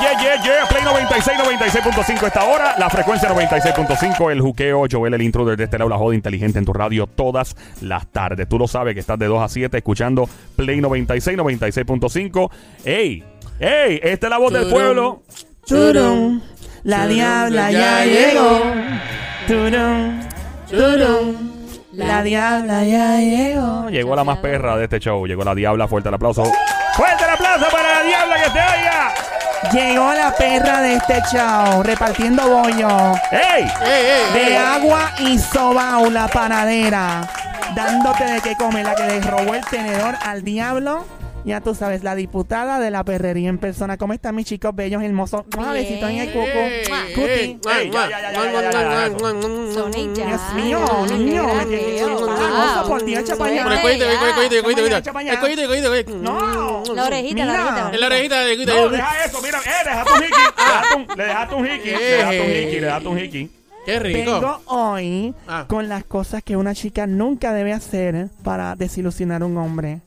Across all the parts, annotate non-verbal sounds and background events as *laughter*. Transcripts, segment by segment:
Yeah, yeah, yeah. Play 96, 96.5 esta hora. La frecuencia 96.5. El juqueo. Joel, el intro desde este lado, la joda inteligente en tu radio todas las tardes. Tú lo sabes que estás de 2 a 7 escuchando Play 96, 96.5. ¡Ey! ¡Ey! Esta es la voz del pueblo. Turum, la diabla ya llegó. Turum, turum, la diabla ya llegó. Llegó la más perra de este show. Llegó la diabla. Fuerte el aplauso. ¡Fuerte el aplauso para la diabla que te oiga! Llegó la perra de este show, repartiendo bollo. ¡Ey! De agua y sobao, la panadera. Dándote de qué comer, la que le robó el tenedor al diablo. Ya tú sabes, la diputada de la perrería en persona. ¿Cómo están mis chicos bellos, hermosos? Un besito en el cuco. Cuti. Dios mío, niño. por Dios. No. La orejita, la orejita. En la orejita, de No, deja eso, mira, eh, *laughs* le dejaste un hiki. Le dejaste un- Le dejaste un hiki. Le dejaste un hiki, le dejaste un hiki. Qué rico. Vengo hoy Ah. con las cosas que una chica nunca debe hacer para desilusionar a un hombre.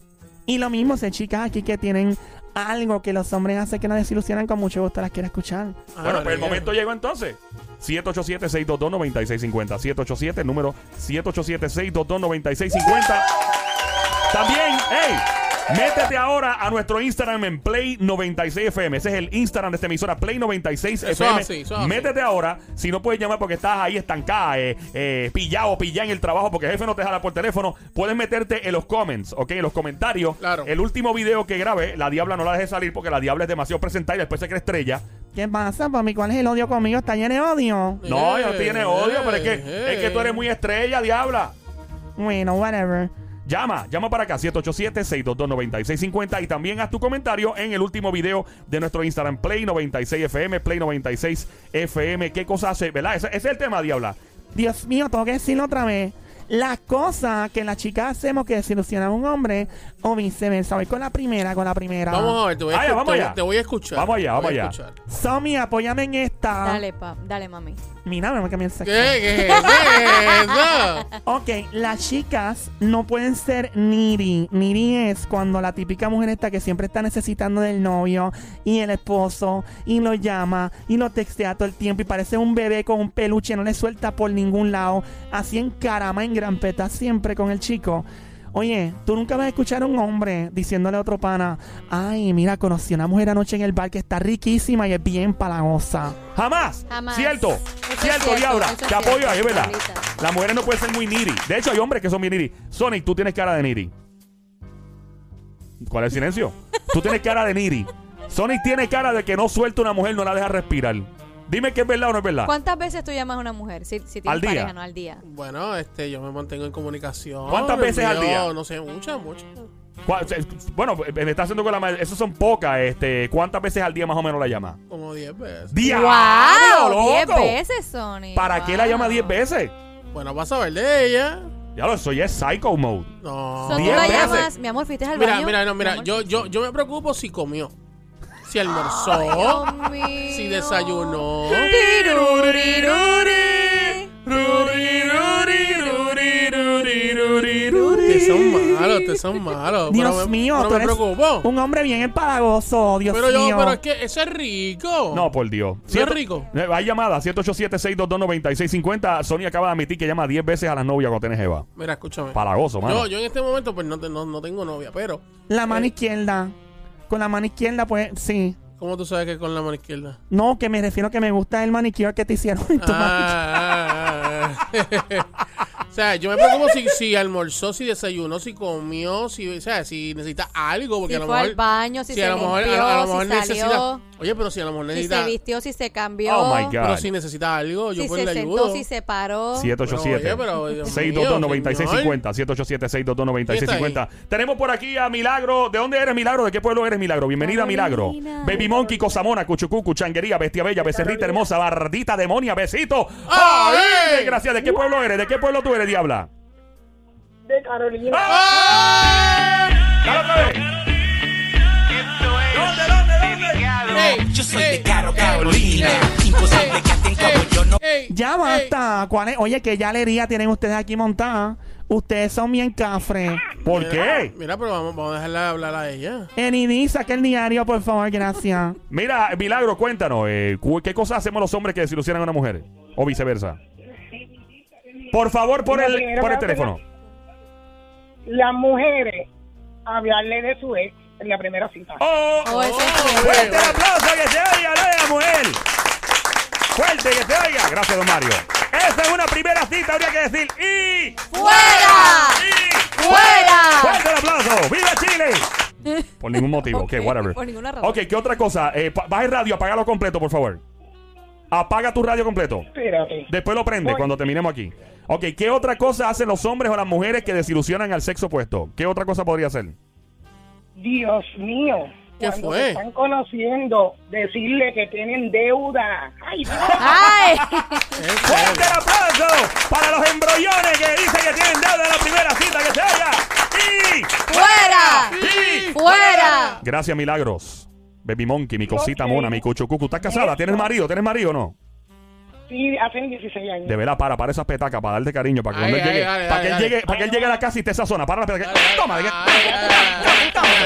Y lo mismo, si hay chicas aquí que tienen algo que los hombres hacen que nos desilusionan, con mucho gusto las quiero escuchar. Ah, Bueno, pues el momento llegó entonces. 787-622-9650. 787, el número 787-622-9650. También, hey, métete ahora a nuestro Instagram en Play 96 FM. Ese es el Instagram de esta emisora, Play 96 Eso FM. así, eso así. métete ahora. Si no puedes llamar porque estás ahí estancada, eh, eh, pillado, pillada en el trabajo porque el jefe no te jala por teléfono, puedes meterte en los comments, ¿ok? En los comentarios. Claro. El último video que grabé, la diabla no la deje salir porque la diabla es demasiado presentada y después se cree estrella. ¿Qué pasa, papi? ¿Cuál es el odio conmigo? ¿Está lleno de odio? No, Eh, yo no tiene odio, pero es que, eh. es que tú eres muy estrella, diabla. Bueno, whatever. Llama, llama para acá, 787-622-9650 y también haz tu comentario en el último video de nuestro Instagram, Play 96 FM, Play 96 FM. ¿Qué cosa hace? ¿Verdad? Ese, ese es el tema, diabla. Dios mío, tengo que decirlo otra vez. Las cosas que las chicas hacemos que desilusionan a un hombre o viceversa. Voy con la primera, con la primera. Vamos a ver, te voy a, Vaya, escu- vamos allá. te voy a escuchar. Vamos allá, vamos allá. escuchar. Somi, apóyame en Dale, pa, dale, mami. Mira, me cambié el ¿Qué? sexo. ¿Qué es eso? Ok, las chicas no pueden ser needy. Needy es cuando la típica mujer está que siempre está necesitando del novio y el esposo y lo llama y lo textea todo el tiempo y parece un bebé con un peluche, no le suelta por ningún lado, así en carama, en gran peta siempre con el chico. Oye, tú nunca vas a escuchar a un hombre diciéndole a otro pana, ay, mira, conocí a una mujer anoche en el bar que está riquísima y es bien palagosa. Jamás. Jamás. Cierto. Eso es cierto, diabla. Te apoyo ahí, es ¿verdad? Las mujeres no pueden ser muy needy. De hecho, hay hombres que son muy needy. Sonic, tú tienes cara de needy. ¿Cuál es el silencio? Tú tienes cara de needy. Sonic tiene cara de que no suelta una mujer, no la deja respirar. Dime que es verdad o no es verdad. ¿Cuántas veces tú llamas a una mujer? Si, si tienes Al día. pareja, no al día. Bueno, este, yo me mantengo en comunicación. ¿Cuántas veces al día? No sé, muchas, muchas. ¿Cuál- se- Bueno, me está haciendo con la madre. Esas son pocas. Este, ¿Cuántas veces al día más o menos la llama? Como 10 veces. ¡Diablo, ¡Wow! ¡Diez loco! veces, Sony! ¿Para qué la llama 10 veces? Bueno, vas a ver de ella. Ya lo soy, es psycho mode. No. So, tú Diez la veces. llamas, mi amor, fuiste al Mira, baño. mira, no, Mi mira, amor, yo, yo, yo me preocupo si comió. Si almorzó. Dios mío. si desayunó. Te son malos, te son malos. Dios pero me, mío, pero tú me eres preocupo. un hombre bien empalagoso, Dios Pero yo, mío. pero es que eso es rico. No, por Dios. ¿No es rico? Eh, Hay llamada, 787-622-9650. Sony acaba de admitir que llama 10 veces a la novia cuando tiene jeva. Mira, escúchame. Palagoso, mano. Yo, yo en este momento pues no, te- no, no tengo novia, pero La mano Eh. izquierda. Con la mano izquierda, pues sí. ¿cómo tú sabes que con la mano izquierda? No, que me refiero que me gusta el manicure que te hicieron en tu mano. Ah, ah, ah. *laughs* o sea, yo me preocupo si, si almorzó, si desayunó, si comió, si, o sea, si necesita algo, porque Si a lo fue mejor... al baño, si, si se a lo mejor, limpió, a, a lo mejor si necesita... Oye, pero si a lo mejor si necesita... se vistió, si se cambió, Oh my God. pero si necesita algo, yo si pues se le sentó, ayudo. si se paró. 787 Pero, oye, pero, Dios 622-9650 787-622-9650 Tenemos por aquí a Milagro. ¿De dónde eres, Milagro? ¿De qué pueblo eres, Milagro? Bienvenida, Milagro. Carolina. Baby Monkey, Cosamona, Cuchucucu, Changuería, Bestia Bella, Becerrita Hermosa, Bardita, Demonia, Besito. ¡Ay! ¡Ay! Gracias. ¿De qué pueblo eres? ¿De qué pueblo tú eres, Diabla? de Carolina. ¡Ay! Dale Yo soy de Caro Carolina. Imposible que estén como yo no. Ya basta. ¿Cuál es? Oye, qué galería tienen ustedes aquí montada. Ustedes son bien cafres. ¿Por qué? Mira, pero vamos, vamos a dejarla hablar a ella. Enidi, saca el diario, por favor, gracias. *laughs* Mira, Milagro, cuéntanos, eh, cu- ¿qué cosas hacemos los hombres que desilusionan a una mujer? O viceversa. Por favor, por el, primero por el teléfono. Las mujeres hablarle de su ex en la primera cita. ¡Oh! Oh, ese es cierto. ¡Fuerte el aplauso que se oiga de la mujer! ¡Fuerte que se oiga! Gracias, don Mario. Esa es una primera cita, habría que decir ¡Y! ¡Fuera! ¡Y! ¡Fuera! ¡Fuerte el aplauso! ¡Viva Chile! Por ningún motivo, *laughs* ok, Ok, whatever. por ninguna razón. Ok, ¿qué otra cosa? Eh, baja el radio, apágalo completo, por favor. Apaga tu radio completo. Espérate. Después lo prende Voy. cuando terminemos aquí. Ok, ¿qué otra cosa hacen los hombres o las mujeres que desilusionan al sexo opuesto? ¿Qué otra cosa podría hacer? Dios mío. ¿Qué cuando fue? se están conociendo, decirle que tienen deuda. Ay, Dios. ¡Ay! *laughs* ¡Fuerte el aplauso para los embrollones que dicen que tienen deuda en la primera cita que se oiga! ¡Y! ¡Fuera! ¡Y! ¡Fuera! Gracias, Milagros. Baby Monkey, mi cosita mona, mi cuchucucu. ¿Estás casada? ¿Tienes marido? ¿Tienes marido o no? Sí, hacen 16 años. De verdad, para, para esas petacas, para darte cariño, para que Ay, cuando él ay, llegue, para que él llegue, dale. para que él llegue a la casa y te sazona. Para la petaca. Toma, de.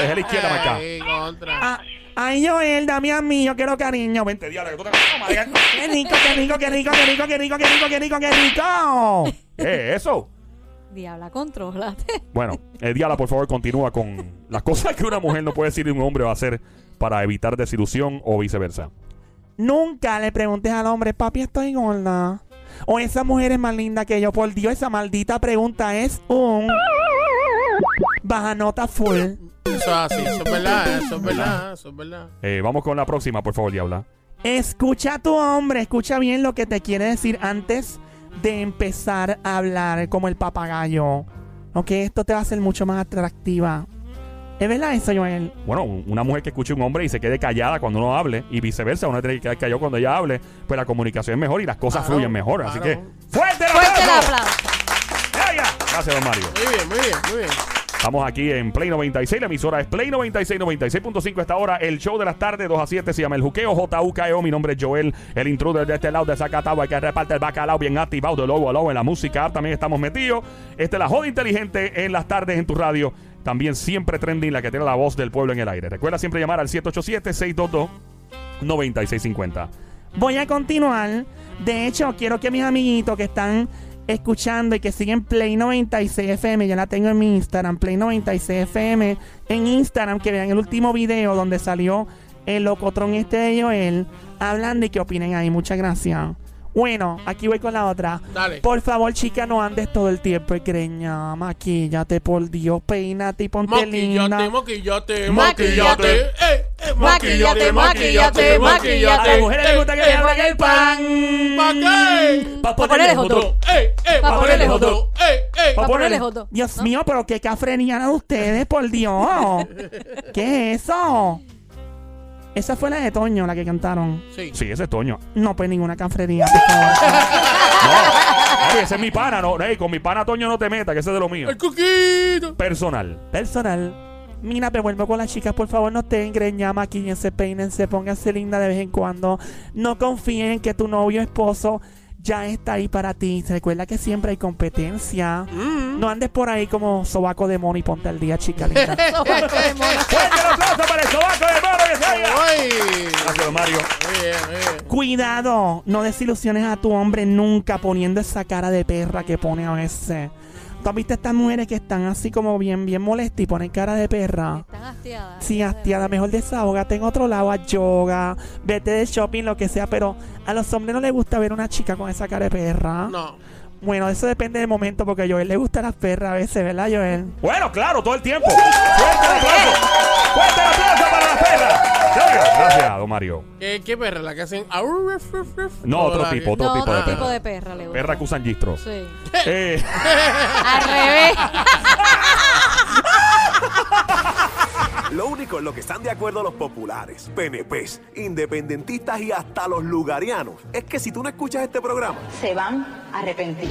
Dejé la izquierda para acá. Ay, contra. Ah, ay, Joel, dame a mí, yo quiero cariño. Vente, diablo, que tú te- toma, de- Qué rico, qué rico, qué rico, qué rico, qué rico, qué rico, qué rico, qué rico. ¿Qué es eso? Diabla, controlate. Bueno, eh, Diala, por favor, continúa con las cosas que una mujer no puede decir y un hombre va a hacer para evitar desilusión o viceversa. Nunca le preguntes al hombre, papi, estoy gorda. O esa mujer es más linda que yo. Por Dios, esa maldita pregunta es un baja nota full. Eso es así, eso es verdad, eso es verdad, eso es verdad. Eh, vamos con la próxima, por favor, Diabla. Escucha a tu hombre, escucha bien lo que te quiere decir antes de empezar a hablar como el papagayo. Ok, esto te va a hacer mucho más atractiva. ¿Es verdad eso, Joel? Bueno, un- una mujer que escuche a un hombre y se quede callada cuando uno hable y viceversa, uno tiene que quedar callado cuando ella hable, pues la comunicación es mejor y las cosas Claro, fluyen mejor. Así que. ¡fuerte el Fuerte el aplauso! aplauso. ¡Ella! Gracias, don Mario. Muy bien, muy bien, muy bien. Estamos aquí en Play 96, la emisora es Play 96, 96.5 esta hora, el show de las tardes, 2 a 7, se llama El Juqueo, JUKEO, mi nombre es Joel, el intruder de este lado de Zacatagua, que reparte el bacalao bien activado de lobo a lobo en la música, también estamos metidos, este es la joda inteligente en las tardes en tu radio, también siempre trending, la que tiene la voz del pueblo en el aire. Recuerda siempre llamar al 787-622-9650. Voy a continuar. De hecho, quiero que mis amiguitos que están escuchando y que siguen Play 96 FM, ya la tengo en mi Instagram, Play 96 FM, en Instagram, que vean el último video donde salió el locotrón este de Joel, hablando y que opinen ahí. Muchas gracias. Bueno, aquí voy con la otra. Dale. Por favor, chica, no andes todo el tiempo greña. Maquillate, por Dios, peínate y ponte linda. Maquillate, maquillate, Maquillate. maquillate. Eh, eh, Maquillate, maquillate, maquillate. A las mujeres les gusta que eh, le hablen el pan. ¿Pa' qué? Pa' ponerle. Eh, eh, Pa' pa' ponerle. Eh, eh. Para ponerle- dog. Dios ¿no? mío, pero qué cafreniana de ustedes, por Dios. *laughs* ¿Qué es eso? Esa fue la de Toño, la que cantaron. Sí. Sí, ese es Toño. No, pues ninguna cafrería, por favor. *laughs* No, oye, ese es mi pana, no, ey, con mi pana Toño no te metas, que ese es de lo mío. El cuquito. Personal. Personal. Mira, me vuelvo con las chicas, por favor, no estén greña, maquillense, peínense, pónganse linda de vez en cuando. No confíen en que tu novio esposo ya está ahí para ti. Recuerda que siempre hay competencia. Mm. No andes por ahí como sobaco de mono y ponte al día, chica linda. *laughs* Sobaco de mono. *laughs* ¡Fuerte el aplauso para el sobaco de mono que se oiga! Ay. Gracias, Mario. Muy bien, muy bien. Cuidado, no desilusiones a tu hombre nunca poniendo esa cara de perra que pone a veces. ¿Tú has visto estas mujeres que están así como bien, bien molestas y ponen cara de perra? Están hastiadas. Sí, hastiada, mejor desahógate en otro lado, a yoga, vete de shopping, lo que sea, pero a los hombres no les gusta ver una chica con esa cara de perra. No. Bueno, eso depende del momento, porque a Joel le gustan las perras a veces, ¿verdad, Joel? Bueno, claro, todo el tiempo. ¡Fuerte el aplauso! ¡Fuerte el aplauso Gracias, don Mario. ¿Qué, qué perra? ¿La que hacen? Aur, ruf, ruf, ruf? No, ¿O otro la que- tipo, otro No, tipo de otro perra. tipo de perra le gusta. Perra que usan gistros. Sí. *laughs* Eh, Al revés. Lo único en lo que están de acuerdo los populares, PNPs, independentistas y hasta los lugarianos es que si tú no escuchas este programa, se van a arrepentir.